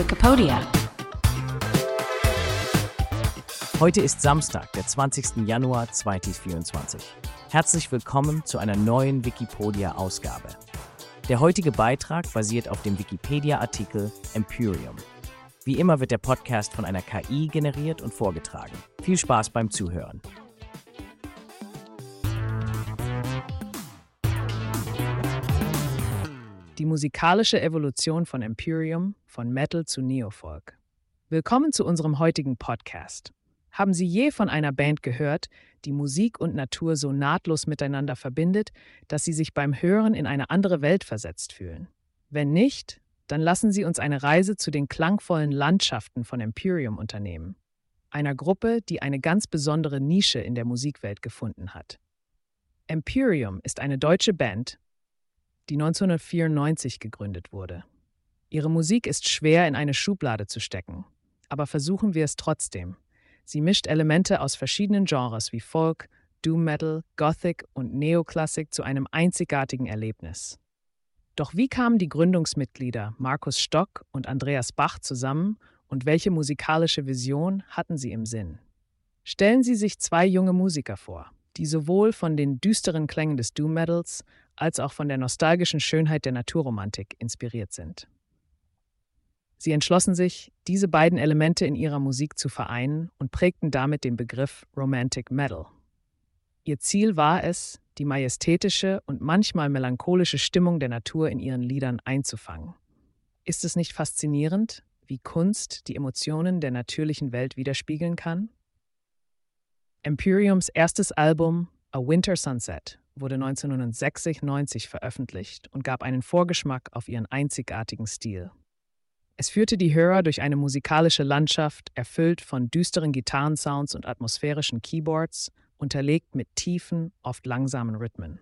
Wikipedia. Heute ist Samstag, der 20. Januar 2024. Herzlich willkommen zu einer neuen Wikipedia-Ausgabe. Der heutige Beitrag basiert auf dem Wikipedia-Artikel Empyreum. Wie immer wird der Podcast von einer KI generiert und vorgetragen. Viel Spaß beim Zuhören. Die musikalische Evolution von Empyreum, von Metal zu Neofolk. Willkommen zu unserem heutigen Podcast. Haben Sie je von einer Band gehört, die Musik und Natur so nahtlos miteinander verbindet, dass Sie sich beim Hören in eine andere Welt versetzt fühlen? Wenn nicht, dann lassen Sie uns eine Reise zu den klangvollen Landschaften von Empyreum unternehmen, einer Gruppe, die eine ganz besondere Nische in der Musikwelt gefunden hat. Empyreum ist eine deutsche Band, die 1994 gegründet wurde. Ihre Musik ist schwer in eine Schublade zu stecken, aber versuchen wir es trotzdem. Sie mischt Elemente aus verschiedenen Genres wie Folk, Doom Metal, Gothic und Neoklassik zu einem einzigartigen Erlebnis. Doch wie kamen die Gründungsmitglieder Markus Stock und Andreas Bach zusammen und welche musikalische Vision hatten sie im Sinn? Stellen Sie sich zwei junge Musiker vor, die sowohl von den düsteren Klängen des Doom Metals als auch von der nostalgischen Schönheit der Naturromantik inspiriert sind. Sie entschlossen sich, diese beiden Elemente in ihrer Musik zu vereinen und prägten damit den Begriff Romantic Metal. Ihr Ziel war es, die majestätische und manchmal melancholische Stimmung der Natur in ihren Liedern einzufangen. Ist es nicht faszinierend, wie Kunst die Emotionen der natürlichen Welt widerspiegeln kann? Empyreums erstes Album A Winter Sunset wurde 1996 veröffentlicht und gab einen Vorgeschmack auf ihren einzigartigen Stil. Es führte die Hörer durch eine musikalische Landschaft, erfüllt von düsteren Gitarrensounds und atmosphärischen Keyboards, unterlegt mit tiefen, oft langsamen Rhythmen.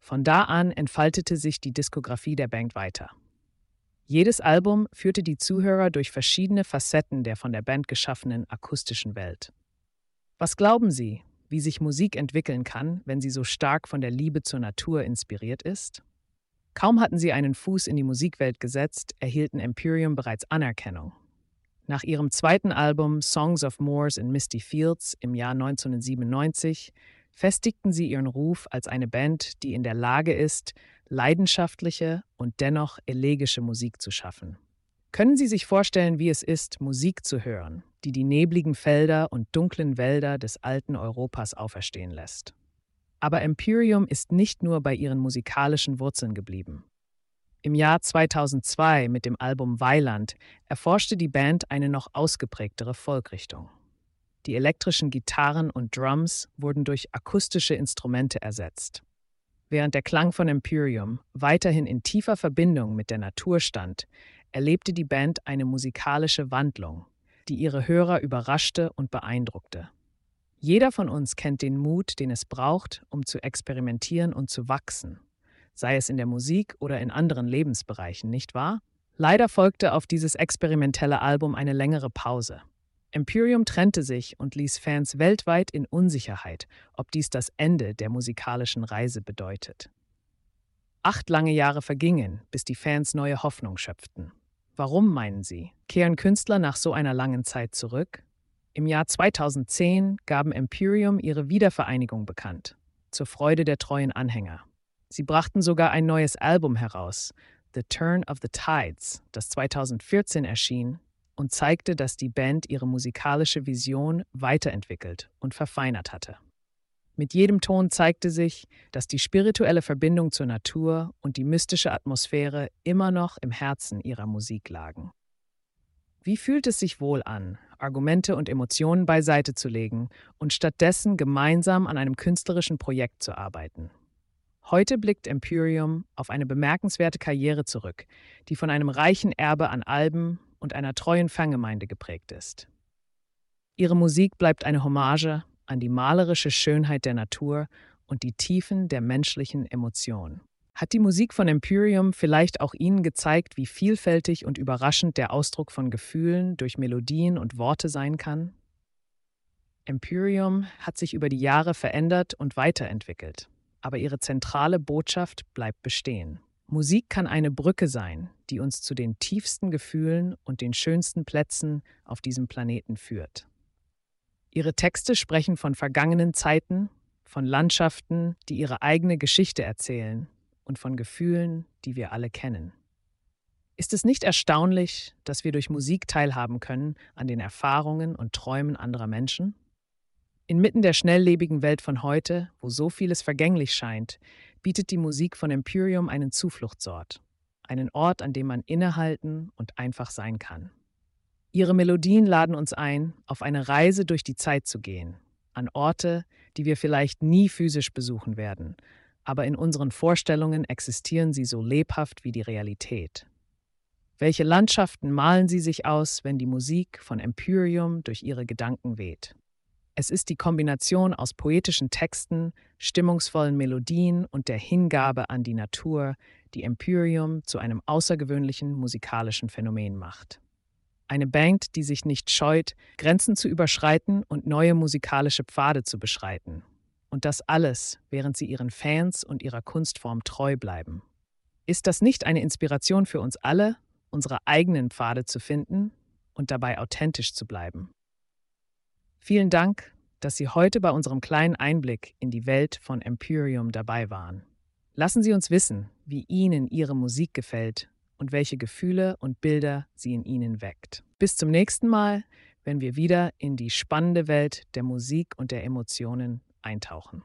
Von da an entfaltete sich die Diskografie der Band weiter. Jedes Album führte die Zuhörer durch verschiedene Facetten der von der Band geschaffenen akustischen Welt. Was glauben Sie, wie sich Musik entwickeln kann, wenn sie so stark von der Liebe zur Natur inspiriert ist? Kaum hatten sie einen Fuß in die Musikwelt gesetzt, erhielten Empyreum bereits Anerkennung. Nach ihrem zweiten Album Songs of Moors in Misty Fields im Jahr 1997 festigten sie ihren Ruf als eine Band, die in der Lage ist, leidenschaftliche und dennoch elegische Musik zu schaffen. Können Sie sich vorstellen, wie es ist, Musik zu hören, die die nebligen Felder und dunklen Wälder des alten Europas auferstehen lässt? Aber Empyreum ist nicht nur bei ihren musikalischen Wurzeln geblieben. Im Jahr 2002 mit dem Album Weiland erforschte die Band eine noch ausgeprägtere Folkrichtung. Die elektrischen Gitarren und Drums wurden durch akustische Instrumente ersetzt. Während der Klang von Empyreum weiterhin in tiefer Verbindung mit der Natur stand, erlebte die Band eine musikalische Wandlung, die ihre Hörer überraschte und beeindruckte. Jeder von uns kennt den Mut, den es braucht, um zu experimentieren und zu wachsen, sei es in der Musik oder in anderen Lebensbereichen, nicht wahr? Leider folgte auf dieses experimentelle Album eine längere Pause. Imperium trennte sich und ließ Fans weltweit in Unsicherheit, ob dies das Ende der musikalischen Reise bedeutet. Acht lange Jahre vergingen, bis die Fans neue Hoffnung schöpften. Warum meinen Sie? Kehren Künstler nach so einer langen Zeit zurück? Im Jahr 2010 gaben Imperium ihre Wiedervereinigung bekannt, zur Freude der treuen Anhänger. Sie brachten sogar ein neues Album heraus, The Turn of the Tides, das 2014 erschien und zeigte, dass die Band ihre musikalische Vision weiterentwickelt und verfeinert hatte. Mit jedem Ton zeigte sich, dass die spirituelle Verbindung zur Natur und die mystische Atmosphäre immer noch im Herzen ihrer Musik lagen. Wie fühlt es sich wohl an, Argumente und Emotionen beiseite zu legen und stattdessen gemeinsam an einem künstlerischen Projekt zu arbeiten? Heute blickt Empyreum auf eine bemerkenswerte Karriere zurück, die von einem reichen Erbe an Alben und einer treuen Fangemeinde geprägt ist. Ihre Musik bleibt eine Hommage an die malerische Schönheit der Natur und die Tiefen der menschlichen Emotion. Hat die Musik von Empyreum vielleicht auch Ihnen gezeigt, wie vielfältig und überraschend der Ausdruck von Gefühlen durch Melodien und Worte sein kann? Empyreum hat sich über die Jahre verändert und weiterentwickelt, aber ihre zentrale Botschaft bleibt bestehen. Musik kann eine Brücke sein, die uns zu den tiefsten Gefühlen und den schönsten Plätzen auf diesem Planeten führt. Ihre Texte sprechen von vergangenen Zeiten, von Landschaften, die ihre eigene Geschichte erzählen und von Gefühlen, die wir alle kennen. Ist es nicht erstaunlich, dass wir durch Musik teilhaben können an den Erfahrungen und Träumen anderer Menschen? Inmitten der schnelllebigen Welt von heute, wo so vieles vergänglich scheint, bietet die Musik von Imperium einen Zufluchtsort, einen Ort, an dem man innehalten und einfach sein kann. Ihre Melodien laden uns ein, auf eine Reise durch die Zeit zu gehen, an Orte, die wir vielleicht nie physisch besuchen werden, aber in unseren Vorstellungen existieren sie so lebhaft wie die Realität. Welche Landschaften malen sie sich aus, wenn die Musik von Empyreum durch ihre Gedanken weht? Es ist die Kombination aus poetischen Texten, stimmungsvollen Melodien und der Hingabe an die Natur, die Empyreum zu einem außergewöhnlichen musikalischen Phänomen macht. Eine Band, die sich nicht scheut, Grenzen zu überschreiten und neue musikalische Pfade zu beschreiten. Und das alles, während sie ihren Fans und ihrer Kunstform treu bleiben. Ist das nicht eine Inspiration für uns alle, unsere eigenen Pfade zu finden und dabei authentisch zu bleiben? Vielen Dank, dass Sie heute bei unserem kleinen Einblick in die Welt von Empyreum dabei waren. Lassen Sie uns wissen, wie Ihnen Ihre Musik gefällt und welche Gefühle und Bilder sie in Ihnen weckt. Bis zum nächsten Mal, wenn wir wieder in die spannende Welt der Musik und der Emotionen eintauchen.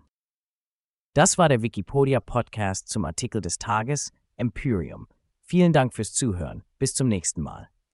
Das war der Wikipedia Podcast zum Artikel des Tages Empyreum. Vielen Dank fürs Zuhören. Bis zum nächsten Mal.